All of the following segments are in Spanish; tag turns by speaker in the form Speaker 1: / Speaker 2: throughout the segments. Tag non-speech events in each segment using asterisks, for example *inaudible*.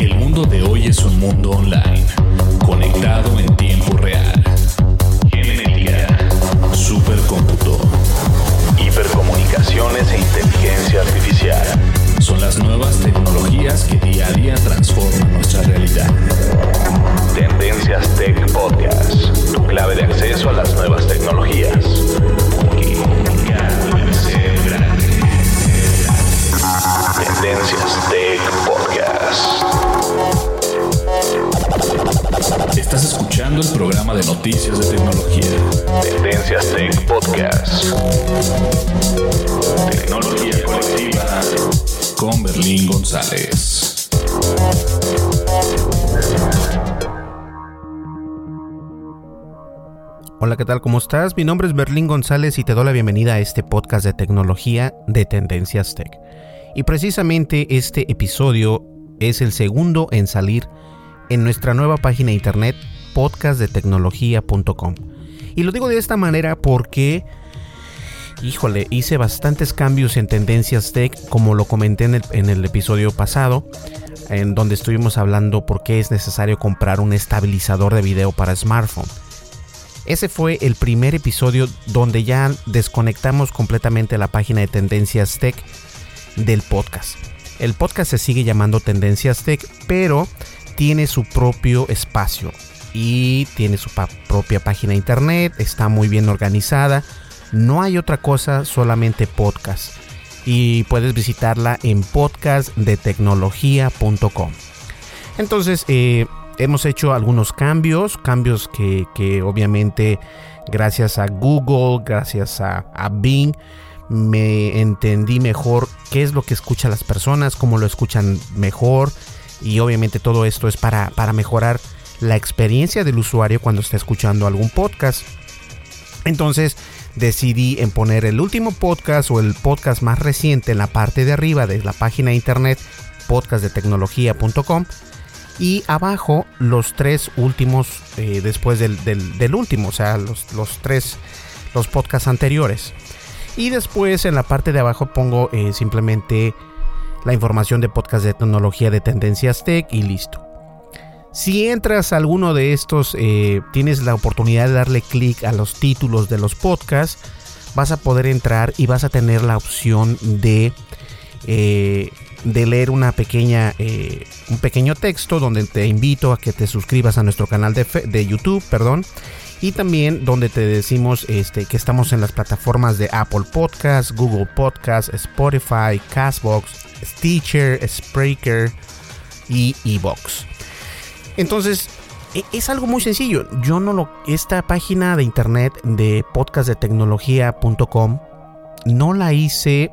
Speaker 1: El mundo de hoy es un mundo online, conectado
Speaker 2: ¿qué tal? ¿Cómo estás? Mi nombre es Berlín González y te doy la bienvenida a este podcast de tecnología de Tendencias Tech. Y precisamente este episodio es el segundo en salir en nuestra nueva página de internet podcastdetecnología.com. Y lo digo de esta manera porque, híjole, hice bastantes cambios en Tendencias Tech, como lo comenté en el, en el episodio pasado, en donde estuvimos hablando por qué es necesario comprar un estabilizador de video para smartphone. Ese fue el primer episodio donde ya desconectamos completamente la página de Tendencias Tech del podcast. El podcast se sigue llamando Tendencias Tech, pero tiene su propio espacio y tiene su propia página de internet, está muy bien organizada. No hay otra cosa, solamente podcast. Y puedes visitarla en podcastdetecnología.com. Entonces, eh, hemos hecho algunos cambios, cambios que, que, obviamente gracias a Google, gracias a, a Bing, me entendí mejor qué es lo que escuchan las personas, cómo lo escuchan mejor y obviamente todo esto es para, para mejorar la experiencia del usuario cuando está escuchando algún podcast. Entonces decidí en poner el último podcast o el podcast más reciente en la parte de arriba de la página de internet podcastdetecnología.com y abajo los tres últimos eh, después del, del, último, o sea, los, los, tres, los podcasts anteriores. Y después en la parte de abajo pongo eh, simplemente la información de podcast de tecnología de Tendencias Tech y listo. Si entras a alguno de estos, eh, tienes la oportunidad de darle clic a los títulos de los podcasts, vas a poder entrar y vas a tener la opción de, de leer una pequeña, eh, un pequeño texto donde te invito a que te suscribas a nuestro canal de, de YouTube, perdón, y también donde te decimos este, que estamos en las plataformas de Apple Podcasts, Google Podcasts, Spotify, Castbox, Stitcher, Spreaker y Evox. Entonces, es algo muy sencillo. Yo no lo. Esta página de internet de podcastdetecnología.com no la hice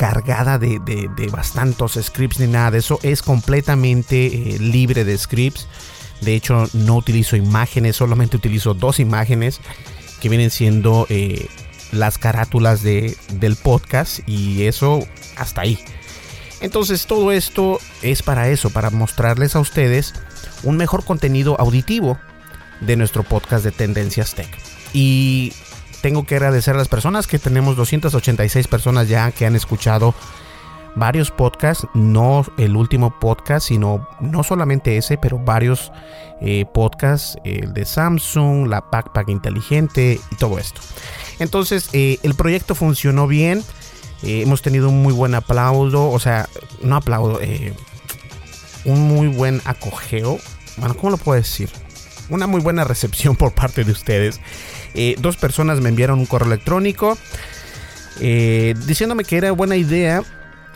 Speaker 2: cargada de, bastantes scripts ni nada de eso. Es completamente eh, libre de scripts. De hecho, no utilizo imágenes, solamente utilizo dos imágenes que vienen siendo eh, las carátulas de, del podcast y eso hasta ahí. Entonces todo esto es para eso, para mostrarles a ustedes un mejor contenido auditivo de nuestro podcast de Tendencias Tech. Y tengo que agradecer a las personas que tenemos 286 personas ya que han escuchado varios podcasts, no el último podcast, sino no solamente ese, pero varios eh, podcasts, el de Samsung, la Backpack inteligente y todo esto. Entonces, eh, el proyecto funcionó bien. Eh, hemos tenido un muy buen aplauso, o sea, no aplaudo, un muy buen acogeo. Bueno, ¿cómo lo puedo decir? Una muy buena recepción por parte de ustedes. Dos personas me enviaron un correo electrónico diciéndome que era buena idea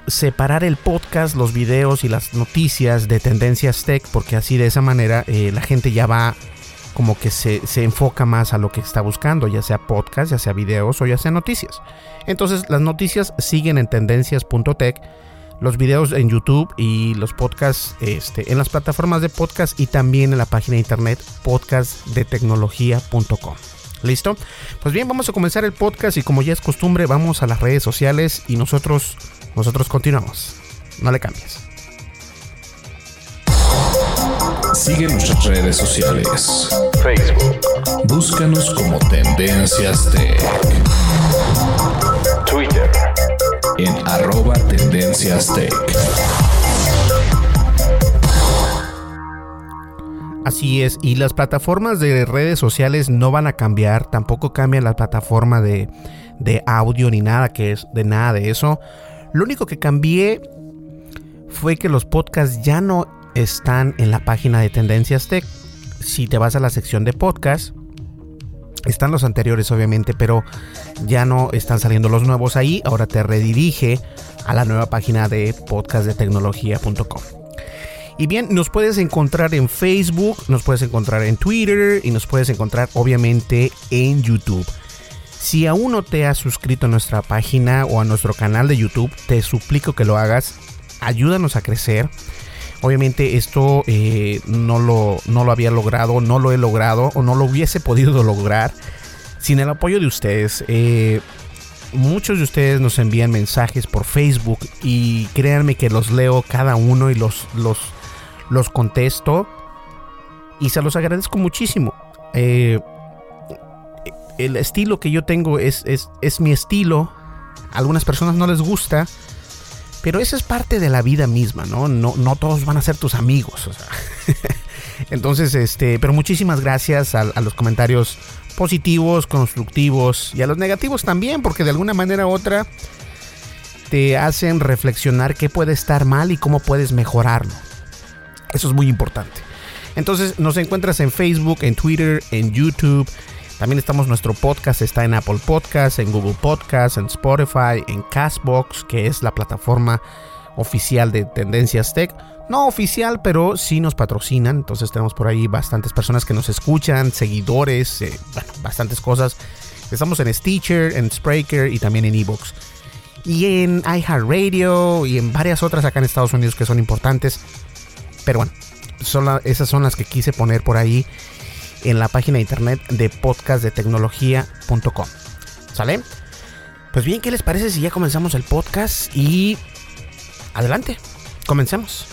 Speaker 2: separar el podcast, los videos y las noticias de Tendencias Tech, porque así de esa manera eh, la gente ya va como que se, enfoca más a lo que está buscando, ya sea podcast, ya sea videos o ya sea noticias. Entonces las noticias siguen en tendencias.tech, los videos en YouTube y los podcasts este, en las plataformas de podcast y también en la página de internet podcastdetecnología.com. ¿Listo? Pues bien, vamos a comenzar el podcast y como ya es costumbre, vamos a las redes sociales y nosotros nosotros continuamos. No le cambies.
Speaker 1: Sigue nuestras redes sociales. Facebook. Búscanos como Tendencias Tech. Twitter. En arroba Tendencias Tech.
Speaker 2: Así es, y las plataformas de redes sociales no van a cambiar, tampoco cambian la plataforma de, de audio ni nada que es de nada de eso. Lo único que cambié fue que los podcasts ya no están en la página de Tendencias Tech. Si te vas a la sección de podcast, están los anteriores obviamente, pero ya no están saliendo los nuevos ahí. Ahora te redirige a la nueva página de podcastdetecnología.com. Y bien, nos puedes encontrar en Facebook, nos puedes encontrar en Twitter y nos puedes encontrar obviamente en YouTube. Si aún no te has suscrito a nuestra página o a nuestro canal de YouTube, te suplico que lo hagas. Ayúdanos a crecer. Obviamente esto eh, no, lo, no lo había logrado, no lo he logrado o no lo hubiese podido lograr sin el apoyo de ustedes. Eh, muchos de ustedes nos envían mensajes por Facebook y créanme que los leo cada uno y los, los, los contesto y se los agradezco muchísimo. Eh, el estilo que yo tengo es, es, mi estilo. A algunas personas no les gusta. Pero eso es parte de la vida misma, ¿no? No, no todos van a ser tus amigos. *laughs* Entonces, este, pero muchísimas gracias a, los comentarios positivos, constructivos y a los negativos también, porque de alguna manera u otra te hacen reflexionar qué puede estar mal y cómo puedes mejorarlo. Eso es muy importante. Entonces nos encuentras en Facebook, en Twitter, en YouTube, también estamos, nuestro podcast está en Apple Podcasts, en Google Podcasts, en Spotify, en Castbox, que es la plataforma oficial de Tendencias Tech. No oficial, pero sí nos patrocinan. Entonces tenemos por ahí bastantes personas que nos escuchan, seguidores, eh, bueno, bastantes cosas. Estamos en Stitcher, en Spreaker y también en Evox. Y en iHeartRadio y en varias otras acá en Estados Unidos que son importantes. Pero bueno, esas son las que quise poner por ahí en la página de internet de podcastdetecnología.com. ¿Sale? Pues bien, ¿qué les parece si ya comenzamos el podcast? Y adelante, comencemos.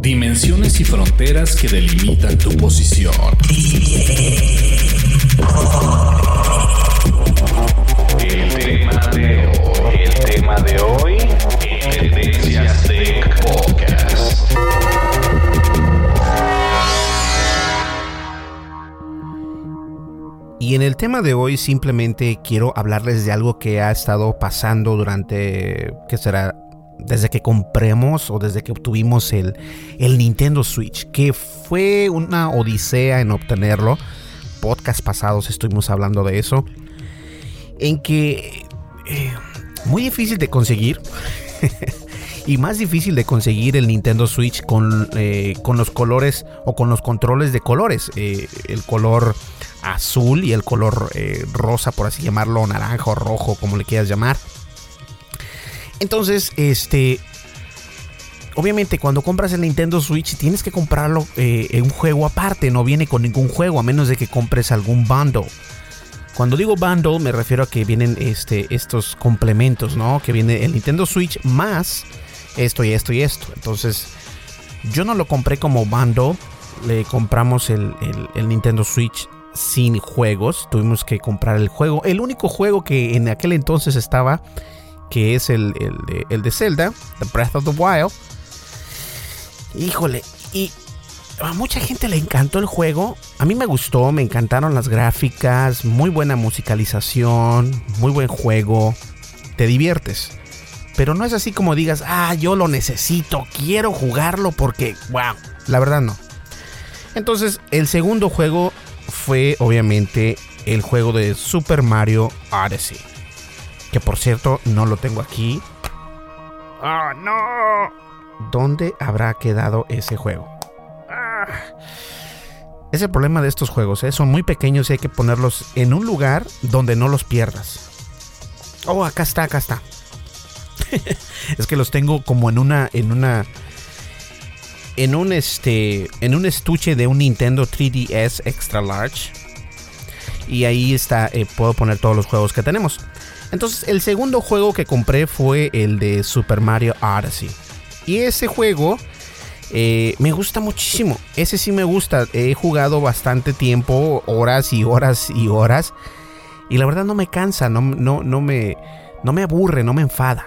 Speaker 1: Dimensiones y fronteras que delimitan tu posición. Tema de hoy, el tema de hoy, Tendencias de Podcast.
Speaker 2: Y en el tema de hoy simplemente quiero hablarles de algo que ha estado pasando durante, ¿qué será? Desde que compremos o desde que obtuvimos el, el Nintendo Switch, que fue una odisea en obtenerlo. Podcast pasados estuvimos hablando de eso. En que... Eh, muy difícil de conseguir. *laughs* y más difícil de conseguir el Nintendo Switch con, eh, con los colores o con los controles de colores. Eh, el color azul y el color rosa, por así llamarlo, naranja o rojo, como le quieras llamar. Entonces, este. Obviamente, cuando compras el Nintendo Switch, tienes que comprarlo en un juego aparte. No viene con ningún juego, a menos de que compres algún bundle. Cuando digo bundle, me refiero a que vienen este, estos complementos, ¿no? Que viene el Nintendo Switch más esto y esto y esto. Entonces, yo no lo compré como bundle. le compramos el, Nintendo Switch sin juegos. Tuvimos que comprar el juego. El único juego que en aquel entonces estaba, que es el, de, el de Zelda, The Breath of the Wild. Híjole, y a mucha gente le encantó el juego. A mí me gustó, me encantaron las gráficas, muy buena musicalización, muy buen juego. Te diviertes. Pero no es así como digas, ah, yo lo necesito, quiero jugarlo porque, wow, la verdad no. Entonces, el segundo juego fue obviamente el juego de Super Mario Odyssey. Que por cierto, no lo tengo aquí. ¡Ah, no! ¿Dónde habrá quedado ese juego? Es el problema de estos juegos, ¿eh? son muy pequeños y hay que ponerlos en un lugar donde no los pierdas. Oh, acá está, acá está. *laughs* es que los tengo como en una en una en un este en un estuche de un Nintendo 3DS Extra Large y ahí está eh, puedo poner todos los juegos que tenemos. Entonces el segundo juego que compré fue el de Super Mario Odyssey y ese juego eh, me gusta muchísimo. Ese sí me gusta. He jugado bastante tiempo, horas y horas y horas. Y la verdad no me cansa, no, no, no, me, no me aburre, no me enfada.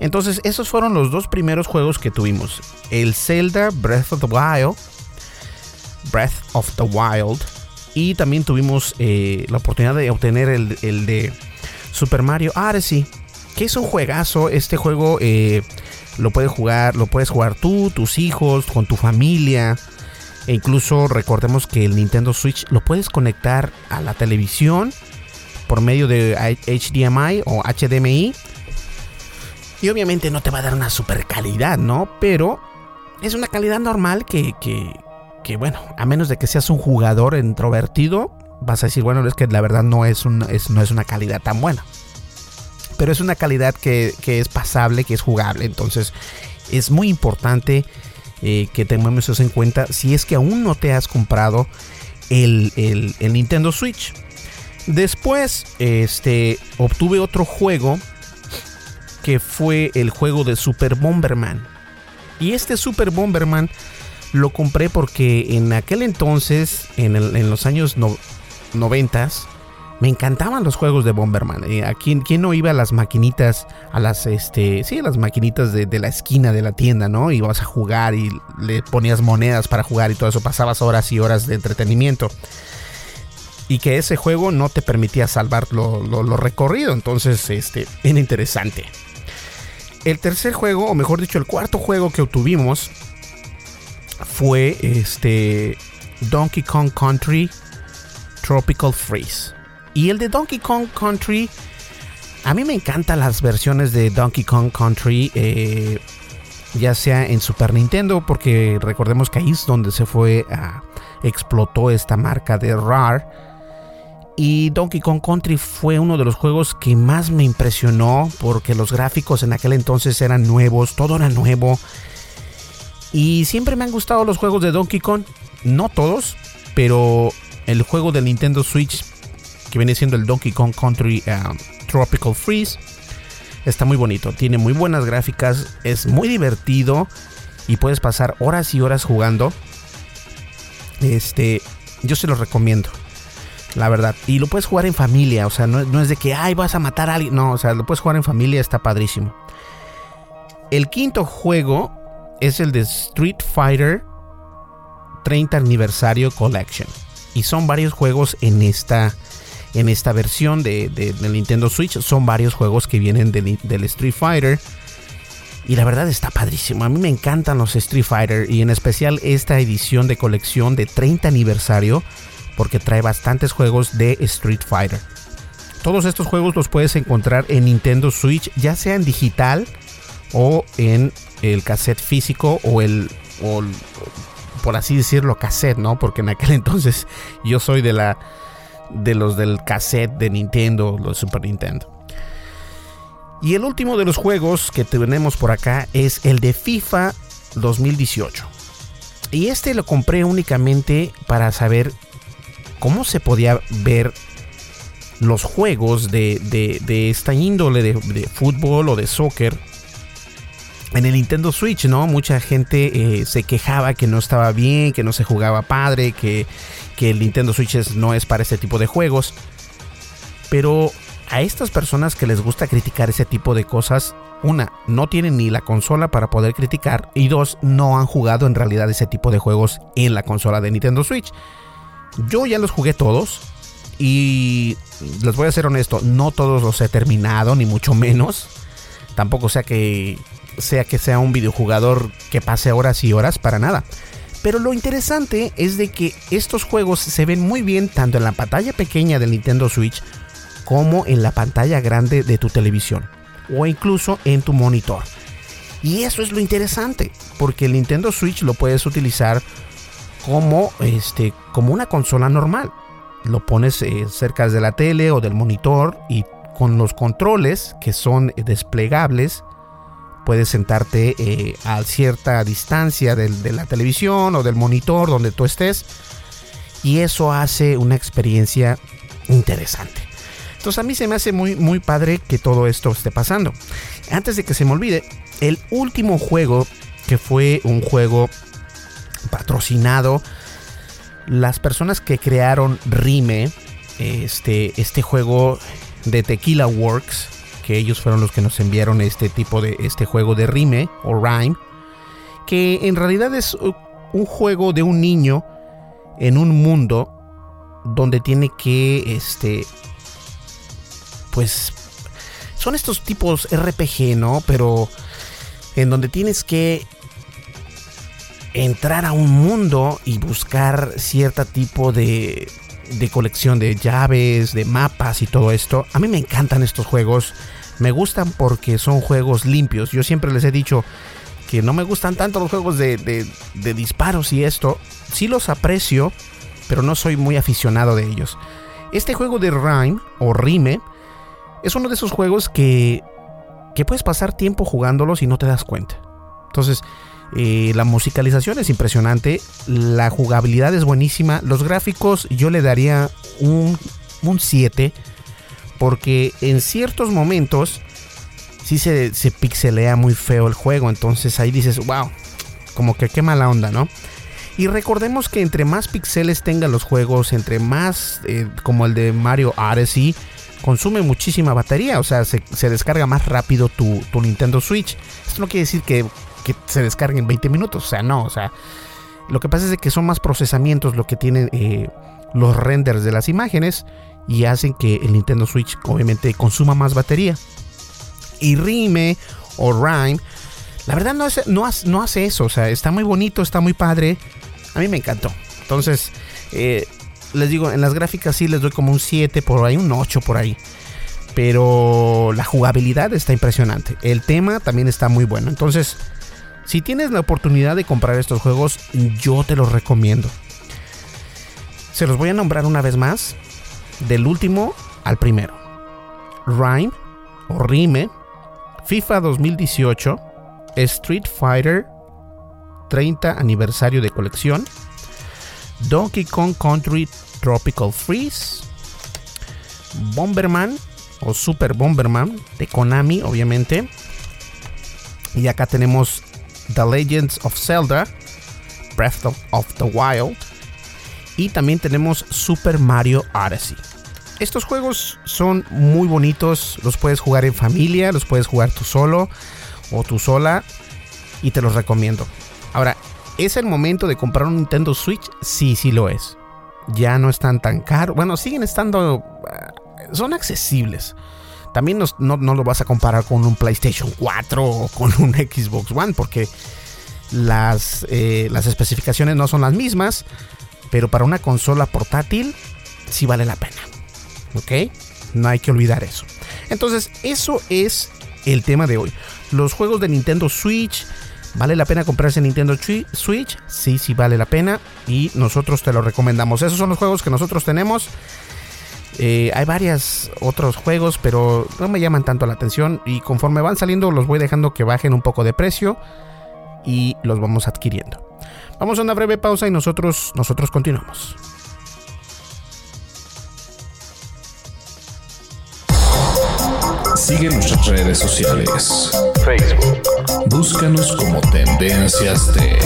Speaker 2: Entonces, esos fueron los dos primeros juegos que tuvimos. El Zelda Breath of the Wild. Breath of the Wild. Y también tuvimos eh, la oportunidad de obtener el, de Super Mario Odyssey. Que es un juegazo. Este juego eh, lo puedes jugar, lo puedes jugar tú, tus hijos, con tu familia. E incluso recordemos que el Nintendo Switch lo puedes conectar a la televisión por medio de HDMI o HDMI y obviamente no te va a dar una super calidad, ¿no? Pero es una calidad normal que, que, bueno, a menos de que seas un jugador introvertido, vas a decir, bueno, es que la verdad no es, no es una calidad tan buena. Pero es una calidad que, es pasable, que es jugable. Entonces es muy importante eh, que tengamos eso en cuenta si es que aún no te has comprado el, el Nintendo Switch. Después, este, obtuve otro juego que fue el juego de Super Bomberman. Y este Super Bomberman lo compré porque en aquel entonces, en, los años 90, me encantaban los juegos de Bomberman. Eh, ¿A quién, no iba a las maquinitas, a las, este, sí, las maquinitas de, de, la esquina de la tienda, ¿no? Ibas a jugar y le ponías monedas para jugar y todo eso, pasabas horas y horas de entretenimiento y que ese juego no te permitía salvar lo, recorrido. Entonces, este, era interesante. El tercer juego, o mejor dicho, el cuarto juego que obtuvimos fue este Donkey Kong Country Tropical Freeze. Y el de Donkey Kong Country, a mí me encantan las versiones de Donkey Kong Country, eh, ya sea en Super Nintendo, porque recordemos que ahí es donde se fue explotó esta marca de Rare y Donkey Kong Country fue uno de los juegos que más me impresionó porque los gráficos en aquel entonces eran nuevos, todo era nuevo. Y siempre me han gustado los juegos de Donkey Kong, no todos, pero el juego de Nintendo Switch que viene siendo el Donkey Kong Country um, Tropical Freeze está muy bonito, tiene muy buenas gráficas, es muy divertido y puedes pasar horas y horas jugando. Este, yo se los recomiendo la verdad. Y lo puedes jugar en familia, o sea, no, es de que, ay, vas a matar a alguien. No, o sea, lo puedes jugar en familia, está padrísimo. El quinto juego es el de Street Fighter 30 Aniversario Collection. Y son varios juegos en esta, en esta versión de, Nintendo Switch. Son varios juegos que vienen del Street Fighter. Y la verdad está padrísimo. A mí me encantan los Street Fighter. Y en especial esta edición de colección de 30 aniversario porque trae bastantes juegos de Street Fighter. Todos estos juegos los puedes encontrar en Nintendo Switch, ya sea en digital o en el cassette físico o el, por así decirlo, cassette, ¿no? Porque en aquel *laughs* entonces yo soy de la de los del cassette de Nintendo, los Super Nintendo. Y el último de los juegos que tenemos por acá es el de FIFA 2018. Y este lo compré únicamente para saber cómo se podía ver los juegos de, esta índole de, fútbol o de soccer en el Nintendo Switch, ¿no? Mucha gente eh, se quejaba que no estaba bien, que no se jugaba padre, que, que el Nintendo Switch no es para ese tipo de juegos. Pero a estas personas que les gusta criticar ese tipo de cosas, una, no tienen ni la consola para poder criticar y dos, no han jugado en realidad ese tipo de juegos en la consola de Nintendo Switch. Yo ya los jugué todos y les voy a ser honesto, no todos los he terminado, ni mucho menos. Tampoco sea que sea que sea un videojugador que pase horas y horas para nada. Pero lo interesante es de que estos juegos se ven muy bien tanto en la pantalla pequeña del Nintendo Switch como en la pantalla grande de tu televisión o incluso en tu monitor. Y eso es lo interesante, porque el Nintendo Switch lo puedes utilizar como, este, como una consola normal. Lo pones eh, cerca de la tele o del monitor y con los controles que son desplegables puedes sentarte eh, a cierta distancia de la televisión o del monitor donde tú estés y eso hace una experiencia interesante. Entonces a mí se me hace muy, muy padre que todo esto esté pasando. Antes de que se me olvide, el último juego que fue un juego patrocinado, las personas que crearon Rime, este, este juego de Tequila Works, ellos fueron los que nos enviaron este tipo de este juego de Rime o Rhyme, que en realidad es un juego de un niño en un mundo donde tiene que este pues son estos tipos RPG, ¿no? Pero en donde tienes que entrar a un mundo y buscar cierto tipo de, de colección de llaves, de mapas y todo esto. A mí me encantan estos juegos. Me gustan porque son juegos limpios. Yo siempre les he dicho que no me gustan tanto los juegos de, de, disparos y esto. Sí los aprecio, pero no soy muy aficionado de ellos. Este juego de Rhyme o Rime es uno de esos juegos que, que puedes pasar tiempo jugándolos y no te das cuenta. Entonces, eh, la musicalización es impresionante, la jugabilidad es buenísima, los gráficos yo le daría un, un 7, porque en ciertos momentos sí se, se, pixelea muy feo el juego, entonces ahí dices, wow, como que qué mala onda, ¿no? Y recordemos que entre más pixeles tengan los juegos, entre más eh, como el de Mario Odyssey, consume muchísima batería, o sea, se, descarga más rápido tu, Nintendo Switch. Esto no quiere decir que, se descargue en 20 minutos, o sea, no, o sea, lo que pasa es que son más procesamientos lo que tienen eh, los renders de las imágenes y hacen que el Nintendo Switch obviamente consuma más batería. Y Rime o Rhyme, la verdad no, no, no hace eso, o sea, está muy bonito, está muy padre. A mí me encantó. Entonces, eh, les digo, en las gráficas sí les doy como un 7 por ahí, un 8 por ahí. Pero la jugabilidad está impresionante. El tema también está muy bueno. Entonces, si tienes la oportunidad de comprar estos juegos, yo te los recomiendo. Se los voy a nombrar una vez más. Del último al primero. Rhyme o Rime, FIFA 2018, Street Fighter 30 aniversario de colección, Donkey Kong Country Tropical Freeze, Bomberman o Super Bomberman de Konami, obviamente. Y acá tenemos The Legends of Zelda, Breath of, the Wild. Y también tenemos Super Mario Odyssey. Estos juegos son muy bonitos, los puedes jugar en familia, los puedes jugar tú solo o tú sola y te los recomiendo. Ahora, ¿Es el momento de comprar un Nintendo Switch? Sí, sí lo es. Ya no están tan caros. Bueno, siguen estando... Eh, son accesibles. También no, lo vas a comparar con un PlayStation 4 o con *laughs* un Xbox One porque las, eh, las especificaciones no son las mismas. Pero para una consola portátil sí vale la pena. ¿Ok? No hay que olvidar eso. Entonces, eso es el tema de hoy. Los juegos de Nintendo Switch ¿Vale la pena comprarse Nintendo Switch? Sí, sí vale la pena y nosotros te lo recomendamos. Esos son los juegos que nosotros tenemos. Eh, hay varios otros juegos, pero no me llaman tanto la atención y conforme van saliendo los voy dejando que bajen un poco de precio y los vamos adquiriendo. Vamos a una breve pausa y nosotros, nosotros continuamos.
Speaker 1: Sigue nuestras redes sociales. Facebook. Búscanos como Tendencias Tech.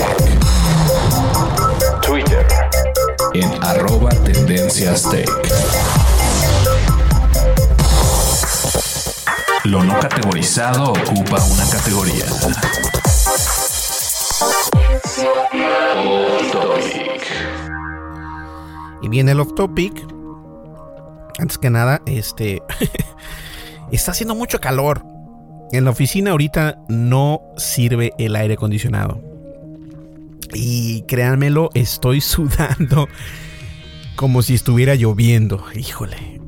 Speaker 1: Twitter. En arroba Tendencias Tech. Lo no categorizado ocupa una categoría.
Speaker 2: Y viene el off topic. Antes que nada, este *laughs* está haciendo mucho calor. En la oficina ahorita no sirve el aire acondicionado. Y créanmelo, estoy *laughs* sudando como si estuviera lloviendo. Híjole.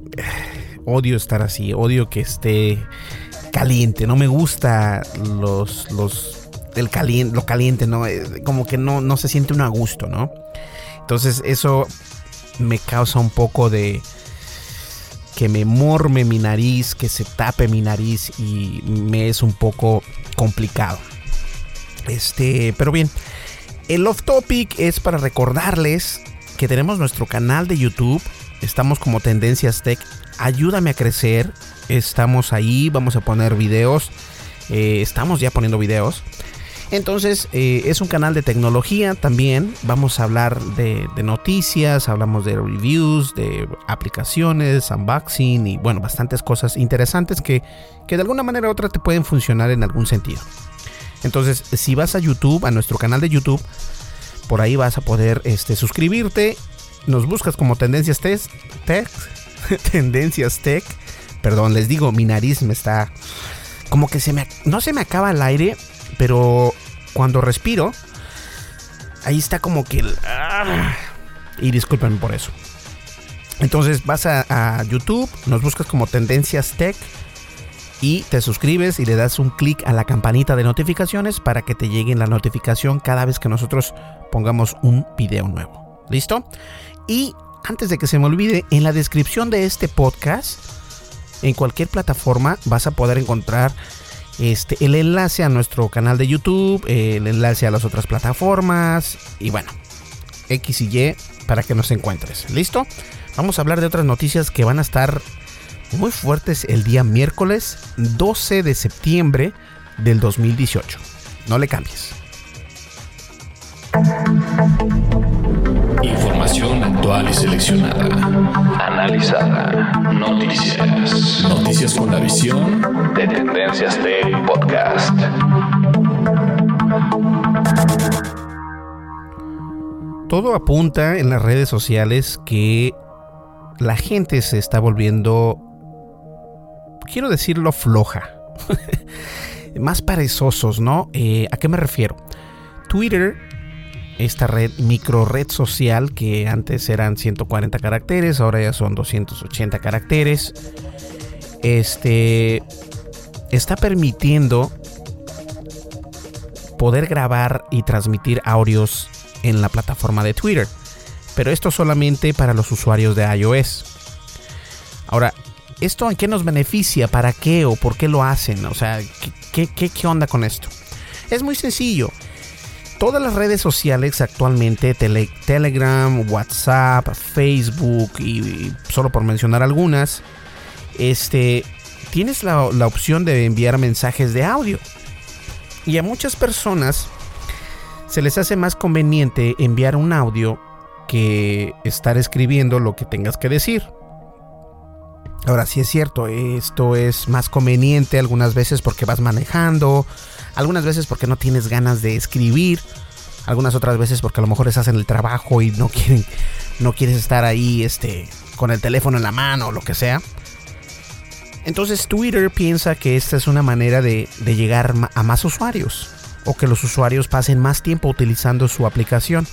Speaker 2: Odio estar así, odio que esté caliente. No me gusta los los lo caliente, no, eh, como que no no se siente un a gusto, ¿no? Entonces, eso me causa un poco de que me morme mi nariz, que se tape mi nariz y me es un poco complicado. Este, pero bien, el off topic es para recordarles que tenemos nuestro canal de YouTube. Estamos como Tendencias Tech. Ayúdame a crecer. Estamos ahí, vamos a poner videos. Eh, estamos ya poniendo videos. Entonces eh, es un canal de tecnología también. Vamos a hablar de, noticias, hablamos de reviews, de aplicaciones, unboxing y bueno, bastantes cosas interesantes que, que de alguna manera u otra te pueden funcionar en algún sentido. Entonces, si vas a YouTube, a nuestro canal de YouTube, por ahí vas a poder este, suscribirte. Nos buscas como Tendencias Tech. *laughs* tendencias Tech. Perdón, les digo, mi nariz me está... Como que se me... No se me acaba el aire, pero cuando respiro, ahí está como que... Ah, y discúlpenme por eso. Entonces vas a, YouTube, nos buscas como Tendencias Tech y te suscribes y le das un clic a la campanita de notificaciones para que te llegue la notificación cada vez que nosotros pongamos un video nuevo. ¿Listo? Y antes de que se me olvide, en la descripción de este podcast, en cualquier plataforma vas a poder encontrar este, el enlace a nuestro canal de YouTube, el enlace a las otras plataformas y bueno, X y Y para que nos encuentres. ¿Listo? Vamos a hablar de otras noticias que van a estar muy fuertes el día miércoles 12 de septiembre del 2018. No le cambies.
Speaker 1: Información actual y seleccionada. Analizada. Noticias. Noticias con la visión de Tendencias de Podcast.
Speaker 2: Todo apunta en las redes sociales que la gente se está volviendo, quiero decirlo, floja. *laughs* Más perezosos, ¿no? Eh, ¿A qué me refiero? Twitter esta red, micro red social que antes eran 140 caracteres, ahora ya son 280 caracteres. Este está permitiendo poder grabar y transmitir audios en la plataforma de Twitter. Pero esto solamente para los usuarios de iOS. Ahora, ¿esto en qué nos beneficia? ¿Para qué o por qué lo hacen? O sea, ¿qué, qué, qué onda con esto? Es muy sencillo todas las redes sociales actualmente, Telegram, WhatsApp, Facebook y, solo por mencionar algunas, este, tienes la, opción de enviar mensajes de audio. Y a muchas personas se les hace más conveniente enviar un audio que estar escribiendo lo que tengas que decir. Ahora sí es cierto, esto es más conveniente algunas veces porque vas manejando, algunas veces porque no tienes ganas de escribir, algunas otras veces porque a lo mejor estás en el trabajo y no quieren, no quieres estar ahí, este, con el teléfono en la mano o lo que sea. Entonces Twitter piensa que esta es una manera de, de llegar a más usuarios o que los usuarios pasen más tiempo utilizando su aplicación.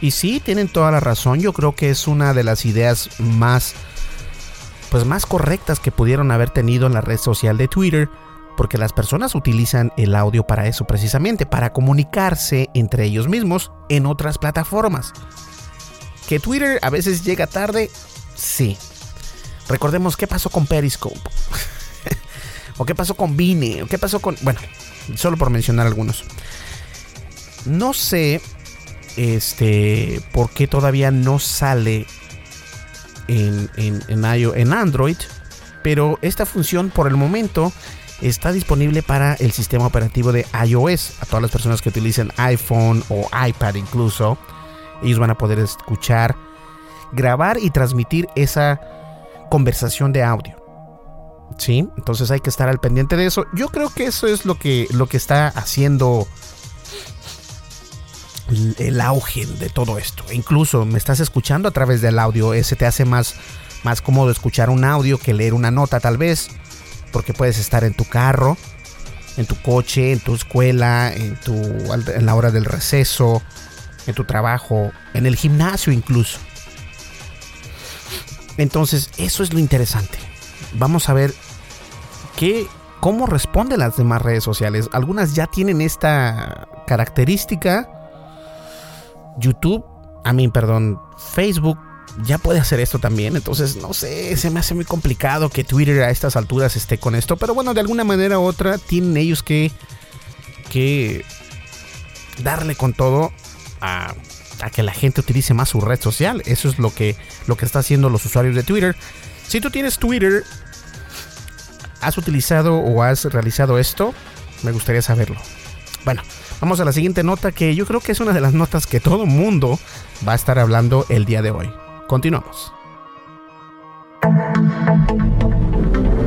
Speaker 2: Y sí, tienen toda la razón. Yo creo que es una de las ideas más, pues más correctas que pudieron haber tenido en la red social de Twitter porque las personas utilizan el audio para eso precisamente, para comunicarse entre ellos mismos en otras plataformas. Que Twitter a veces llega tarde, sí. Recordemos qué pasó con Periscope. *laughs* o qué pasó con Vine, o qué pasó con... Bueno, solo por mencionar algunos. No sé este, por qué todavía no sale en, en, en, en Android pero esta función por el momento está disponible para el sistema operativo de iOS. A todas las personas que utilicen iPhone o iPad incluso, ellos van a poder escuchar, grabar y transmitir esa conversación de audio. ¿Sí? Entonces hay que estar al pendiente de eso. Yo creo que eso es lo que, lo que está haciendo el auge de todo esto. E incluso me estás escuchando a través del audio. Ese te hace más, más cómodo escuchar un audio que leer una nota tal vez. Porque puedes estar en tu carro, en tu coche, en tu escuela, en, tu, en la hora del receso, en tu trabajo, en el gimnasio incluso. Entonces, eso es lo interesante. Vamos a ver qué, cómo responden las demás redes sociales. Algunas ya tienen esta característica. YouTube, a mí, perdón, Facebook ya puede hacer esto también. Entonces, no sé, se me hace muy complicado que Twitter a estas alturas esté con esto. Pero bueno, de alguna manera u otra tienen ellos que, que darle con todo a, a, que la gente utilice más su red social. Eso es lo que, lo que está haciendo los usuarios de Twitter. Si tú tienes Twitter, ¿has utilizado o has realizado esto? Me gustaría saberlo. Bueno, vamos a la siguiente nota que yo creo que es una de las notas que todo mundo va a estar hablando el día de hoy. Continuamos.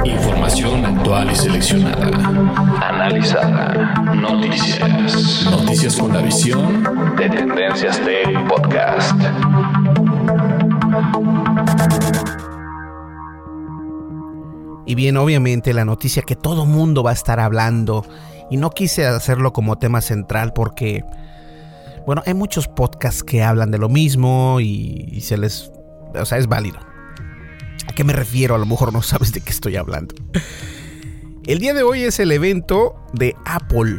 Speaker 1: Información actual y seleccionada. Analizada. Noticias. Noticias con la visión de Tendencias Tech Podcast.
Speaker 2: Y bien, obviamente la noticia que todo mundo va a estar hablando, y no quise hacerlo como tema central porque, bueno, hay muchos podcasts que hablan de lo mismo y, se les, o sea, es válido. ¿A qué me refiero? A lo mejor no *laughs* sabes de qué estoy hablando. El día de hoy es el evento de Apple.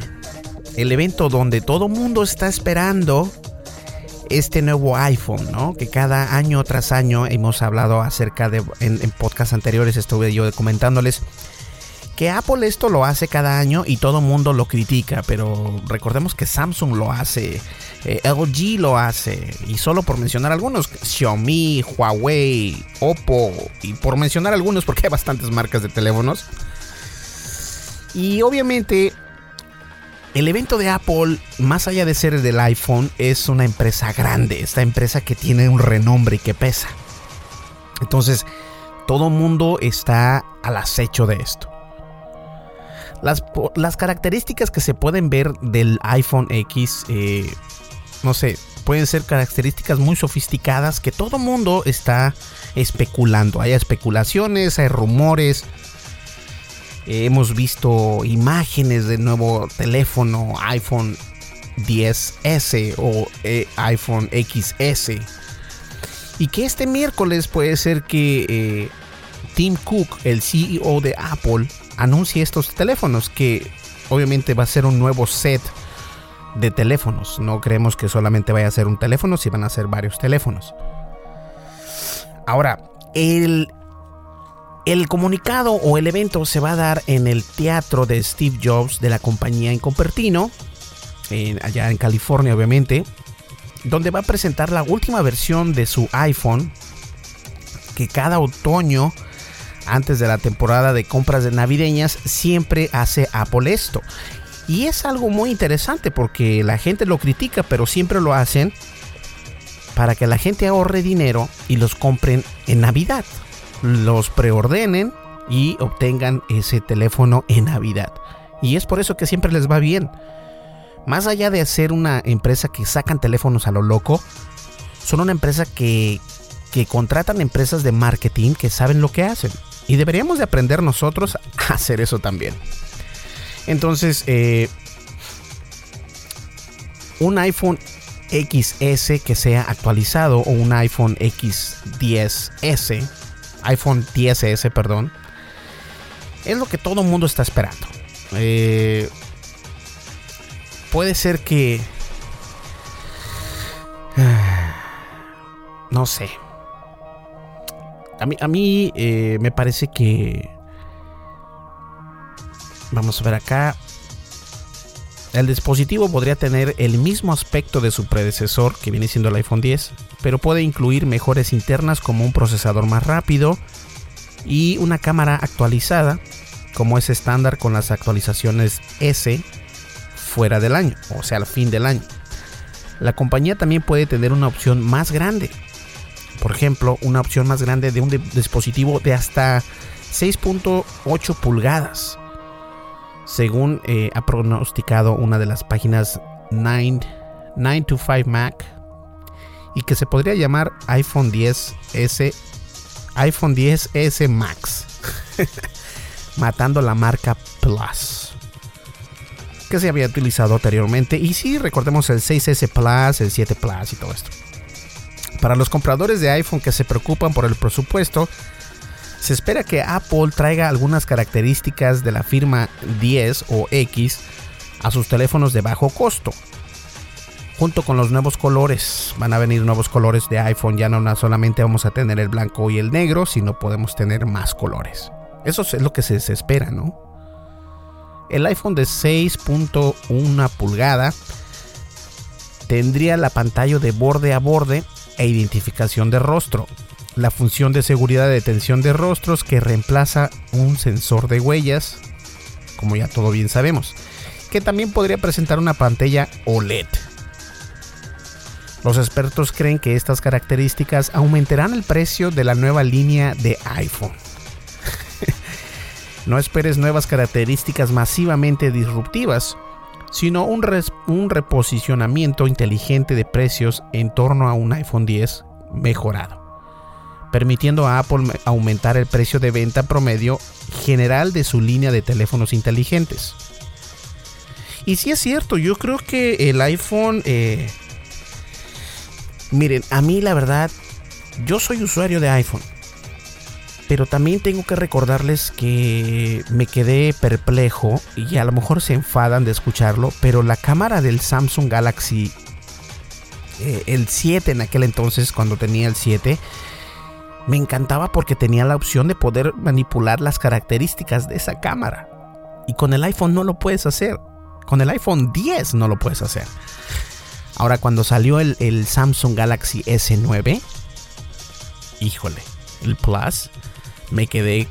Speaker 2: El evento donde todo mundo está esperando este nuevo iPhone, ¿no? Que cada año tras año hemos hablado acerca de, en, en podcasts anteriores estuve yo comentándoles que Apple esto lo hace cada año y todo mundo lo critica, pero recordemos que Samsung lo hace, eh, LG lo hace, y solo por mencionar algunos, Xiaomi, Huawei, Oppo, y por mencionar algunos porque hay bastantes marcas de teléfonos. Y obviamente el evento de Apple, más allá de ser el del iPhone, es una empresa grande, esta empresa que tiene un renombre y que pesa. Entonces, todo mundo está al acecho de esto. Las, las, características que se pueden ver del iPhone X, eh, no sé, pueden ser características muy sofisticadas que todo mundo está especulando. Hay especulaciones, hay rumores. Eh, hemos visto imágenes del nuevo teléfono iPhone 10S o eh, iPhone XS. Y que este miércoles puede ser que Tim Cook, el CEO de Apple, anuncie estos teléfonos, que obviamente va a ser un nuevo set de teléfonos. No creemos que solamente vaya a ser un teléfono, si van a ser varios teléfonos. Ahora, el, el comunicado o el evento se va a dar en el teatro de Steve Jobs de la compañía en Cupertino, en, allá en California obviamente, donde va a presentar la última versión de su iPhone, que cada otoño antes de la temporada de compras de navideñas siempre hace Apple esto. Y es algo muy interesante porque la gente lo critica, pero siempre lo hacen para que la gente ahorre dinero y los compren en Navidad. Los preordenen y obtengan ese teléfono en Navidad. Y es por eso que siempre les va bien. Más allá de ser una empresa que sacan teléfonos a lo loco, son una empresa que, que contratan empresas de marketing que saben lo que hacen. Y deberíamos de aprender nosotros a hacer eso también. Entonces, eh, un iPhone XS que sea actualizado o un iPhone X10S, iPhone 10S, perdón, es lo que todo el mundo está esperando. Eh, puede ser que... *sighs* No sé. A mí, a mí eh, me parece que... Vamos a ver acá. El dispositivo podría tener el mismo aspecto de su predecesor, que viene siendo el iPhone 10, pero puede incluir mejoras internas como un procesador más rápido, y una cámara actualizada como es estándar con las actualizaciones S fuera del año, o sea, al fin del año. La compañía también puede tener una opción más grande. Por ejemplo, una opción más grande de un dispositivo de hasta 6.8 pulgadas. Según eh, ha pronosticado una de las páginas 9, 925 Mac. Y que se podría llamar iPhone 10S iPhone 10S Max. *laughs* matando la marca Plus. Que se había utilizado anteriormente. Y sí, recordemos el 6S Plus, el 7 Plus y todo esto. Para los compradores de iPhone que se preocupan por el presupuesto, se espera que Apple traiga algunas características de la firma 10 o X a sus teléfonos de bajo costo. Junto con los nuevos colores, van a venir nuevos colores de iPhone. Ya no solamente vamos a tener el blanco y el negro, sino podemos tener más colores. Eso es lo que se, espera, ¿no? El iPhone de 6.1 pulgada tendría la pantalla de borde a borde e identificación de rostro, la función de seguridad de detención de rostros que reemplaza un sensor de huellas, como ya todo bien sabemos, que también podría presentar una pantalla OLED. Los expertos creen que estas características aumentarán el precio de la nueva línea de iPhone. *laughs* No esperes nuevas características masivamente disruptivas, sino un, reposicionamiento inteligente de precios en torno a un iPhone 10 mejorado, permitiendo a Apple aumentar el precio de venta promedio general de su línea de teléfonos inteligentes. Y si es cierto, yo creo que el iPhone... Eh, miren, a mí la verdad, yo soy usuario de iPhone pero también tengo que recordarles que me quedé perplejo y a lo mejor se enfadan de escucharlo, pero la cámara del Samsung Galaxy eh, el 7 en aquel entonces, cuando tenía el 7, me encantaba porque tenía la opción de poder manipular las características de esa cámara. Y con el iPhone no lo puedes hacer. Con el iPhone 10 no lo puedes hacer. Ahora cuando salió el, el Samsung Galaxy S9, híjole, el Plus, me quedé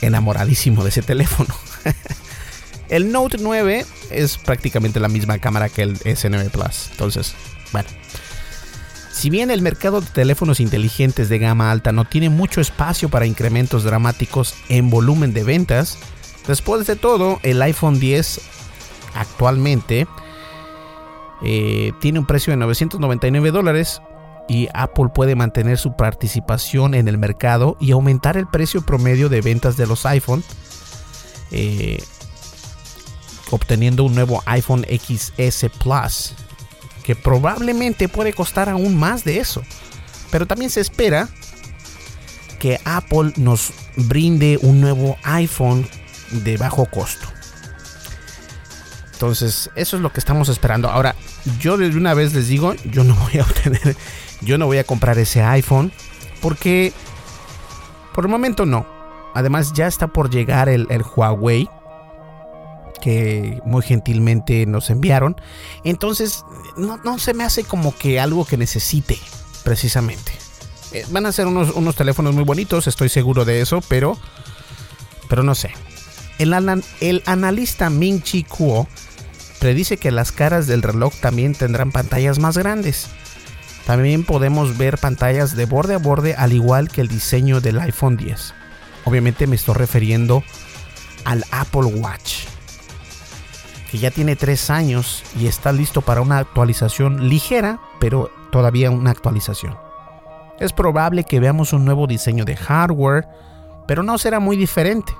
Speaker 2: enamoradísimo de ese teléfono. *laughs* el Note 9 es prácticamente la misma cámara que el S9 Plus. Entonces, bueno. Si bien el mercado de teléfonos inteligentes de gama alta no tiene mucho espacio para incrementos dramáticos en volumen de ventas, después de todo, el iPhone 10 actualmente eh, tiene un precio de 999 dólares y Apple puede mantener su participación en el mercado y aumentar el precio promedio de ventas de los iPhone, eh, obteniendo un nuevo iPhone XS Plus, que probablemente puede costar aún más de eso. Pero también se espera que Apple nos brinde un nuevo iPhone de bajo costo. Entonces, eso es lo que estamos esperando. Ahora, yo de una vez les digo, yo no voy a *laughs* obtener yo no voy a comprar ese iPhone porque por el momento no. Además ya está por llegar el, Huawei que muy gentilmente nos enviaron. Entonces no, se me hace como que algo que necesite precisamente. Eh, van a ser unos, unos, teléfonos muy bonitos, estoy seguro de eso, pero, pero no sé. El, el analista Ming Chi Kuo predice que las caras del reloj también tendrán pantallas más grandes. También podemos ver pantallas de borde a borde al igual que el diseño del iPhone 10. Obviamente me estoy refiriendo al Apple Watch, que ya tiene 3 años y está listo para una actualización ligera, pero todavía una actualización. Es probable que veamos un nuevo diseño de hardware, pero no será muy diferente.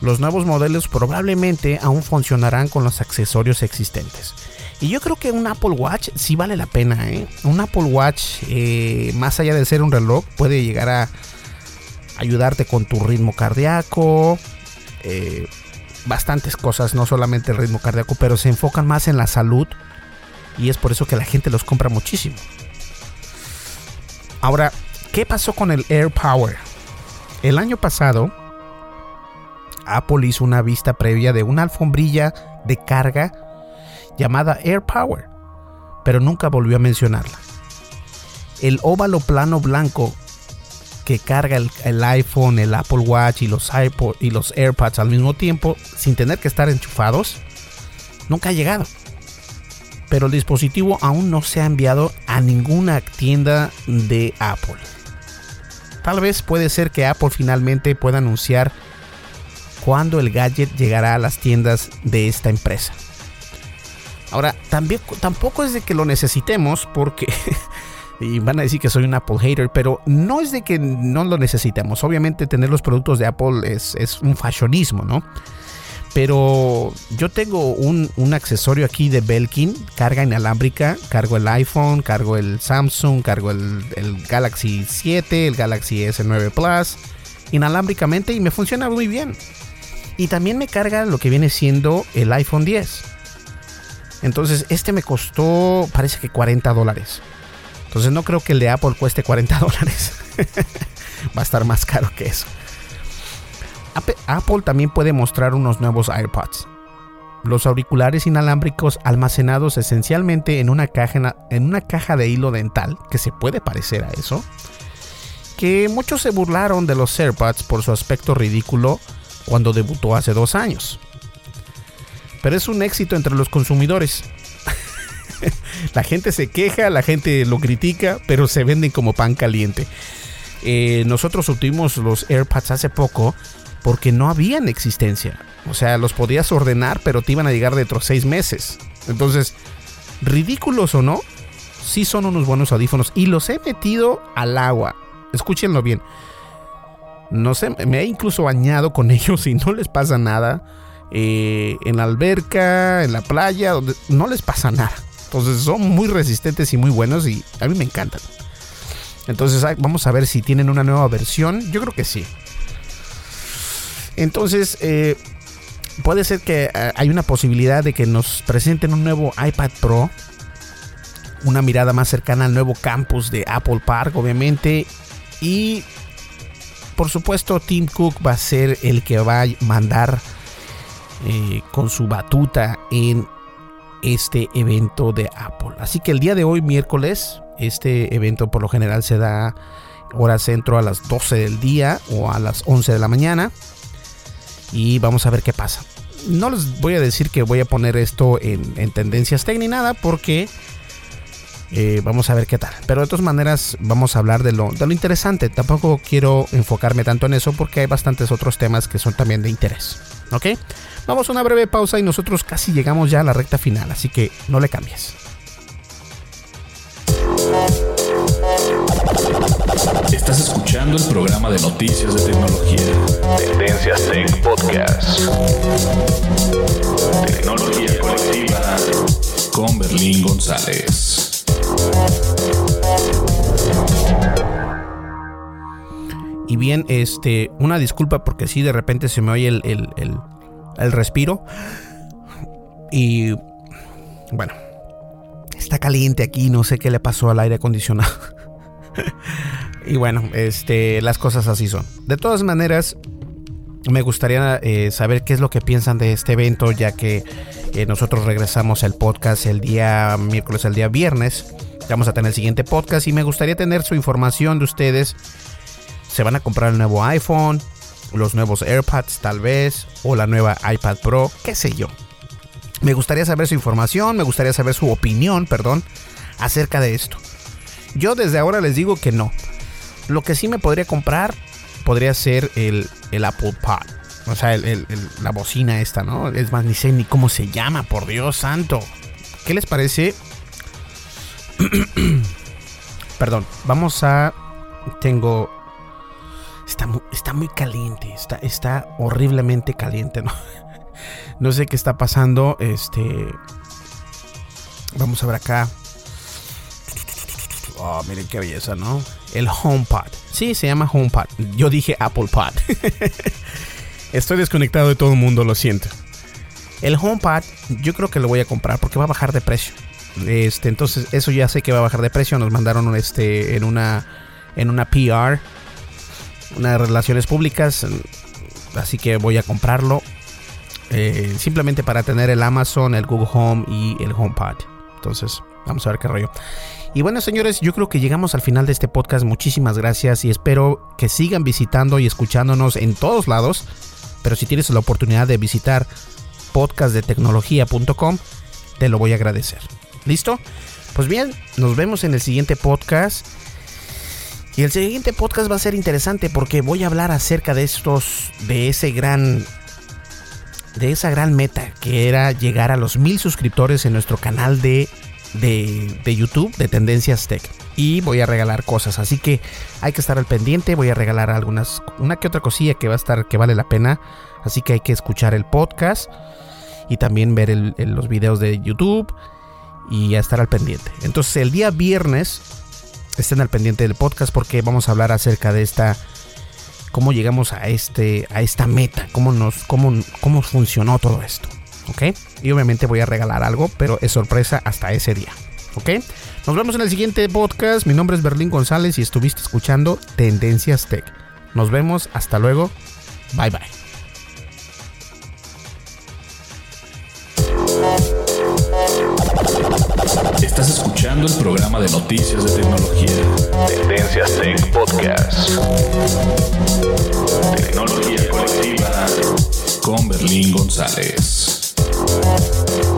Speaker 2: Los nuevos modelos probablemente aún funcionarán con los accesorios existentes. Y yo creo que un Apple Watch sí vale la pena. ¿eh? Un Apple Watch, eh, más allá de ser un reloj, puede llegar a ayudarte con tu ritmo cardíaco. Eh, bastantes cosas, no solamente el ritmo cardíaco, pero se enfocan más en la salud. Y es por eso que la gente los compra muchísimo. Ahora, ¿qué pasó con el Air Power? El año pasado, Apple hizo una vista previa de una alfombrilla de carga llamada Air Power, pero nunca volvió a mencionarla. El óvalo plano blanco que carga el, iPhone, el Apple Watch y los, y los AirPods al mismo tiempo sin tener que estar enchufados, nunca ha llegado. Pero el dispositivo aún no se ha enviado a ninguna tienda de Apple. Tal vez puede ser que Apple finalmente pueda anunciar cuándo el gadget llegará a las tiendas de esta empresa. Ahora, también, tampoco es de que lo necesitemos porque... *laughs* y van a decir que soy un Apple hater, pero no es de que no lo necesitemos. Obviamente tener los productos de Apple es, un fashionismo, ¿no? Pero yo tengo un, accesorio aquí de Belkin, carga inalámbrica, cargo el iPhone, cargo el Samsung, cargo el, el Galaxy 7, el Galaxy S9 Plus, inalámbricamente y me funciona muy bien. Y también me carga lo que viene siendo el iPhone 10. Entonces, este me costó, parece que 40 dólares. Entonces, no creo que el de Apple cueste 40 *laughs* dólares. Va a estar más caro que eso. Apple también puede mostrar unos nuevos AirPods. Los auriculares inalámbricos almacenados esencialmente en una, caja, en una caja de hilo dental, que se puede parecer a eso. Que muchos se burlaron de los AirPods por su aspecto ridículo cuando debutó hace dos años pero es un éxito entre los consumidores. *laughs* la gente se queja, la gente lo critica, pero se venden como pan caliente. Eh, nosotros obtuvimos los AirPods hace poco porque no habían existencia. O sea, los podías ordenar, pero te iban a llegar dentro de seis meses. Entonces, ridículos o no, sí son unos buenos audífonos y los he metido al agua. Escúchenlo bien. No sé, me he incluso bañado con *laughs* ellos y no les pasa nada. Eh, en la alberca, en la playa, no les pasa nada. Entonces son muy resistentes y muy buenos y a mí me encantan. Entonces vamos a ver si tienen una nueva versión. Yo creo que sí. Entonces eh, puede ser que eh, hay una posibilidad de que nos presenten un nuevo iPad Pro. Una mirada más cercana al nuevo campus de Apple Park, obviamente. Y por supuesto Tim Cook va a ser el que va a mandar eh, con su batuta en este evento de Apple. Así que el día de hoy, miércoles, este evento por lo general se da hora centro a las 12 del día o a las 11 de la mañana. Y vamos a ver qué pasa. No les voy a decir que voy a poner esto en, tendencias tech ni nada porque eh, vamos a ver qué tal. Pero de todas maneras vamos a hablar de lo, de lo interesante. Tampoco quiero enfocarme tanto en eso porque hay bastantes otros temas que son también de interés. ¿Ok? Vamos a una breve pausa y nosotros casi llegamos ya a la recta final, así que no le cambies.
Speaker 1: Estás escuchando el programa de noticias de tecnología. Tendencias Tech Podcast. Tecnología colectiva con Berlín González.
Speaker 2: Y bien, este, una disculpa porque si de repente se me oye el, el respiro. Y bueno, está caliente aquí, no sé qué le pasó al aire acondicionado. *laughs* y bueno, este, las cosas así son. De todas maneras, me gustaría eh, saber qué es lo que piensan de este evento, ya que eh, nosotros regresamos el podcast el día miércoles, el día viernes. Vamos a tener el siguiente podcast y me gustaría tener su información de ustedes. ¿Se van a comprar el nuevo iPhone? los nuevos AirPods tal vez, o la nueva iPad Pro, qué sé yo. Me gustaría saber su información, me gustaría saber su opinión, perdón, acerca de esto. Yo desde ahora les digo que no. Lo que sí me podría comprar podría ser el, Apple Pod. O sea, la bocina esta, ¿no? Es más, ni sé ni cómo se llama, por Dios santo. ¿Qué les parece? *clears throat* Perdón, vamos a... Tengo Está muy, está muy caliente, está, está horriblemente caliente, ¿no? *laughs* No sé qué está pasando. Este. Vamos a ver acá. Oh, miren qué belleza, ¿no? El HomePod. Sí, se llama HomePod. Yo dije Apple Pod. *laughs* Estoy desconectado de todo el mundo, lo siento. El HomePod, yo creo que lo voy a comprar porque va a bajar de precio. Este, entonces, eso ya sé que va a bajar de precio. Nos mandaron este en una en una PR unas relaciones públicas. Así que voy a comprarlo. Eh, simplemente para tener el Amazon, el Google Home y el HomePod. Entonces, Vamos a ver qué rollo. Y bueno, señores, yo creo que llegamos al final de este podcast. Muchísimas gracias y espero que sigan visitando y escuchándonos en todos lados. Pero si tienes la oportunidad de visitar podcastdetecnología.com, te lo voy a agradecer. ¿Listo? Pues bien, nos vemos en el siguiente podcast. Y el siguiente podcast va a ser interesante porque voy a hablar acerca de estos, de ese gran, de esa gran meta que era llegar a los mil suscriptores en nuestro canal de de, YouTube de Tendencias Tech. Y voy a regalar cosas, así que hay que estar al pendiente. Voy a regalar algunas, una que otra cosilla que va a estar, que vale la pena. Así que hay que escuchar el podcast y también ver los videos de YouTube y a estar al pendiente. Entonces el día viernes estén al pendiente del podcast porque vamos a hablar acerca de esta cómo llegamos a este a esta meta, cómo nos cómo, cómo funcionó todo esto. ¿Ok? Y obviamente voy a regalar algo, pero es sorpresa hasta ese día, ¿ok? Nos vemos en el siguiente podcast. Mi nombre es Berlín González y estuviste escuchando Tendencias Tech. Nos vemos, hasta luego. Bye bye.
Speaker 1: Estás escuchando el programa de noticias de tecnología. Tendencias Tech Podcast. Tecnología colectiva con Berlín González.
Speaker 3: Thank you.